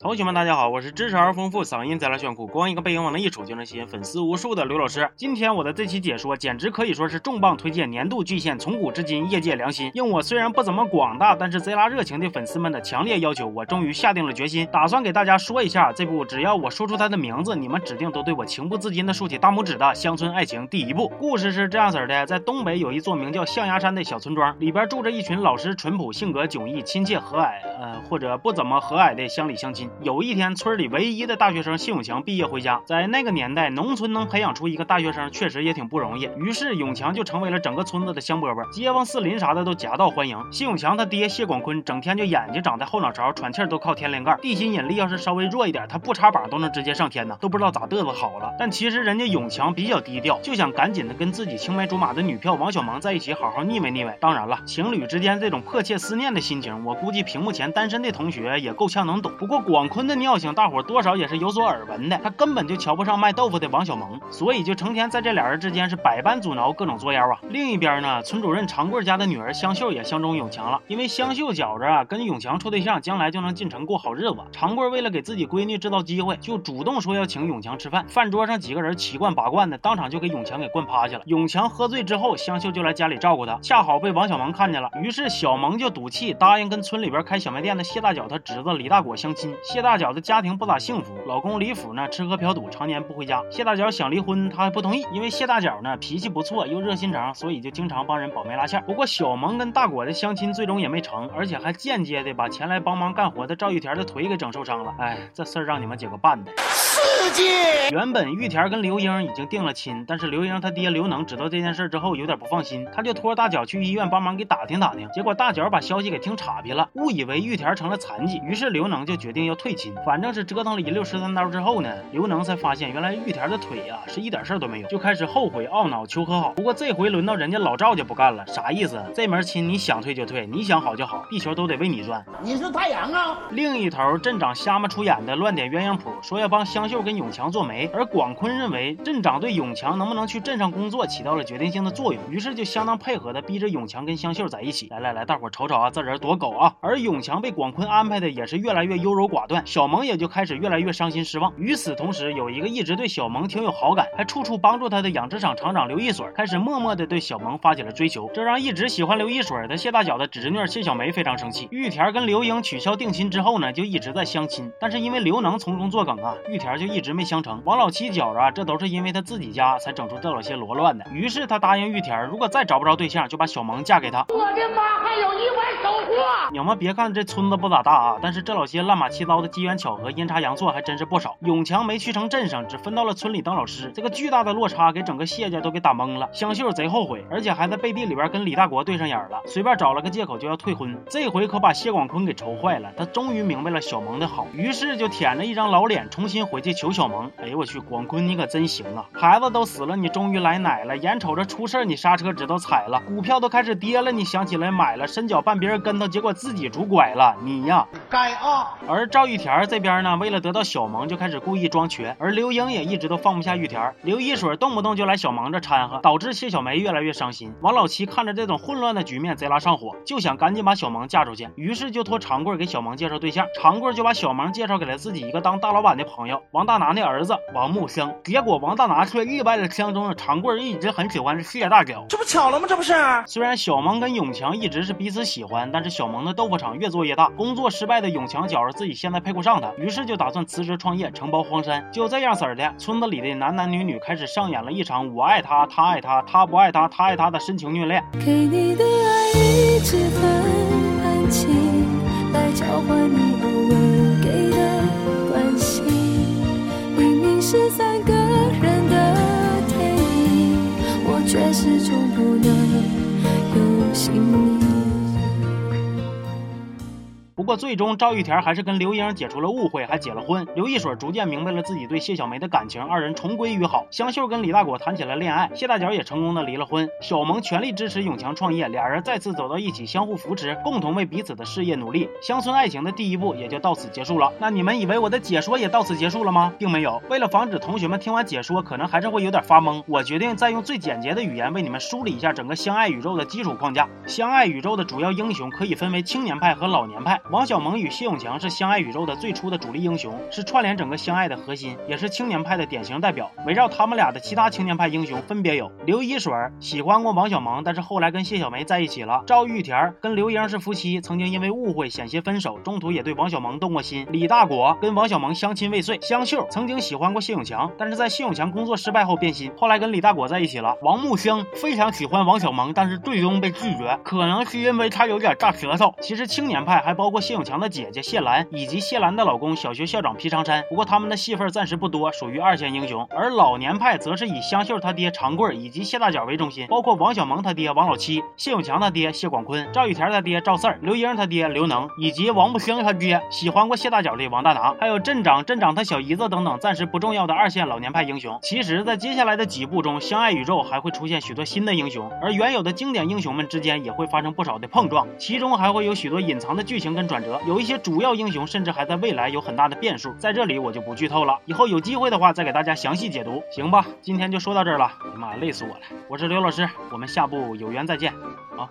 同学们，大家好，我是知识而丰富、嗓音贼拉炫酷、光一个背影往那一杵就能吸引粉丝无数的刘老师。今天我的这期解说简直可以说是重磅推荐年度巨献，从古至今业界良心。应我虽然不怎么广大，但是贼拉热情的粉丝们的强烈要求，我终于下定了决心，打算给大家说一下这部只要我说出它的名字，你们指定都对我情不自禁的竖起大拇指的乡村爱情第一部。故事是这样子的，在东北有一座名叫象牙山的小村庄，里边住着一群老实淳朴、性格迥异、亲切和蔼，呃，或者不怎么和蔼的乡里乡亲。有一天，村里唯一的大学生谢永强毕业回家，在那个年代，农村能培养出一个大学生确实也挺不容易。于是永强就成为了整个村子的香饽饽，街坊四邻啥的都夹道欢迎。谢永强他爹谢广坤整天就眼睛长在后脑勺，喘气儿都靠天灵盖，地心引力要是稍微弱一点，他不插板都能直接上天呢，都不知道咋嘚瑟好了。但其实人家永强比较低调，就想赶紧的跟自己青梅竹马的女票王小萌在一起好好腻歪腻歪。当然了，情侣之间这种迫切思念的心情，我估计屏幕前单身的同学也够呛能懂。不过广坤的尿性，大伙多少也是有所耳闻的，他根本就瞧不上卖豆腐的王小萌，所以就成天在这俩人之间是百般阻挠，各种作妖啊。另一边呢，村主任长贵家的女儿香秀也相中永强了，因为香秀觉着啊，跟永强处对象，将来就能进城过好日子。长贵为了给自己闺女制造机会，就主动说要请永强吃饭。饭桌上几个人七罐八罐的，当场就给永强给灌趴下了。永强喝醉之后，香秀就来家里照顾他，恰好被王小萌看见了，于是小萌就赌气答应跟村里边开小卖店的谢大脚他侄子李大果相亲。谢大脚的家庭不咋幸福，老公李府呢吃喝嫖赌，常年不回家。谢大脚想离婚，他还不同意，因为谢大脚呢脾气不错，又热心肠，所以就经常帮人保媒拉线。不过小萌跟大果的相亲最终也没成，而且还间接的把前来帮忙干活的赵玉田的腿给整受伤了。哎，这事儿让你们几个办的。刺激！原本玉田跟刘英已经定了亲，但是刘英他爹刘能知道这件事之后有点不放心，他就托大脚去医院帮忙给打听打听。结果大脚把消息给听岔劈了，误以为玉田成了残疾，于是刘能就决定要退亲。反正是折腾了一溜十三刀之后呢，刘能才发现原来玉田的腿呀是一点事儿都没有，就开始后悔懊恼求和好。不过这回轮到人家老赵家不干了，啥意思？这门亲你想退就退，你想好就好，地球都得为你转。你是太阳啊！另一头镇长瞎么出眼的乱点鸳鸯谱，说要帮香秀跟永强做媒，而广坤认为镇长对永强能不能去镇上工作起到了决定性的作用，于是就相当配合的逼着永强跟香秀在一起。来来来，大伙瞅瞅啊，这人多狗啊！而永强被广坤安排的也是越来越优柔寡断，小萌也就开始越来越伤心失望。与此同时，有一个一直对小萌挺有好感，还处处帮助他的养殖场厂长刘一水开始默默的对小萌发起了追求，这让一直喜欢刘一水的谢大脚的侄女谢小梅非常生气。玉田跟刘英取消定亲之后呢，就一直在相亲，但是因为刘能从中作梗啊，玉田就一直没相成。王老七觉着啊，这都是因为他自己家才整出这老些罗乱的，于是他答应玉田，如果再找不着对象，就把小萌嫁给他。我的妈，还有意外收获！你们别看这村子不咋大啊，但是这老些乱码七糟的机缘巧合、阴差阳错还真是不少。永强没去成镇上，只分到了村里当老师，这个巨大的落差给整个谢家都给打懵了。香秀贼后悔，而且还在背地里边跟李大国对上眼了，随便找了个借口就要退婚。这回可把谢广坤给愁坏了，他终于明白了小萌的好，于是就舔着一张老脸重新回去求小萌。哎呦我去，广坤你可真行啊！孩子都死了，你终于来奶了；眼瞅着出事你刹车知道踩了；股票都开始跌了，你想起来买了；伸脚绊别人跟头，结果自己拄拐了，你呀，该啊！而赵玉田这边呢，为了得到小萌，就开始故意装瘸，而刘英也一直都放不下玉田。刘一水动不动就来小萌这掺和，导致谢小梅越来越伤心。王老七看着这种混乱的局面，贼拉上火，就想赶紧把小萌嫁出去，于是就托长贵给小萌介绍对象。长贵就把小萌介绍给了自己一个当大老板的朋友王大拿的儿子王木生。结果王大拿却意外的相中了长贵一直很喜欢的谢大脚。这不巧了吗？这不是？虽然小萌跟永强一直是彼此喜欢，但是小萌的豆腐厂越做越大，工作失败的永强觉着自己现在配不上他，于是就打算辞职创业，承包荒山。就这样式儿的，村子里的男男女女开始上演了一场我爱他，他爱他，他不爱他，他爱他的深情虐恋。给你的爱一直很安静，来交换你偶尔给的关心。明明是三不过最终赵玉田还是跟刘英解除了误会，还结了婚。刘一水逐渐明白了自己对谢小梅的感情，二人重归于好。香秀跟李大果谈起了恋爱，谢大脚也成功的离了婚。小萌全力支持永强创业，俩人再次走到一起，相互扶持，共同为彼此的事业努力。乡村爱情的第一步也就到此结束了。那你们以为我的解说也到此结束了吗？并没有。为了防止同学们听完解说可能还是会有点发懵，我决定再用最简洁的语言为你们梳理一下整个相爱宇宙的基础框架。相爱宇宙的主要英雄可以分为青年派和老年派。王小蒙与谢永强是相爱宇宙的最初的主力英雄，是串联整个相爱的核心，也是青年派的典型代表。围绕他们俩的其他青年派英雄分别有刘一水，喜欢过王小蒙，但是后来跟谢小梅在一起了；赵玉田跟刘英是夫妻，曾经因为误会险些分手，中途也对王小蒙动过心；李大果跟王小蒙相亲未遂；香秀曾经喜欢过谢永强，但是在谢永强工作失败后变心，后来跟李大果在一起了。王木星非常喜欢王小蒙，但是最终被拒绝，可能是因为他有点大舌头。其实青年派还包括过谢永强的姐姐谢兰，以及谢兰的老公小学校长皮长山，不过他们的戏份暂时不多，属于二线英雄。而老年派则是以香秀他爹长贵以及谢大脚为中心，包括王小蒙他爹王老七、谢永强他爹谢广坤、赵玉田他爹赵四儿、刘英他爹刘能，以及王不兴他爹喜欢过谢大脚的王大拿，还有镇长、镇长他小姨子等等暂时不重要的二线老年派英雄。其实，在接下来的几部中，相爱宇宙还会出现许多新的英雄，而原有的经典英雄们之间也会发生不少的碰撞，其中还会有许多隐藏的剧情跟转折，有一些主要英雄甚至还在未来有很大的变数，在这里我就不剧透了，以后有机会的话再给大家详细解读，行吧？今天就说到这儿了，哎呀妈，累死我了！我是刘老师，我们下部有缘再见，啊。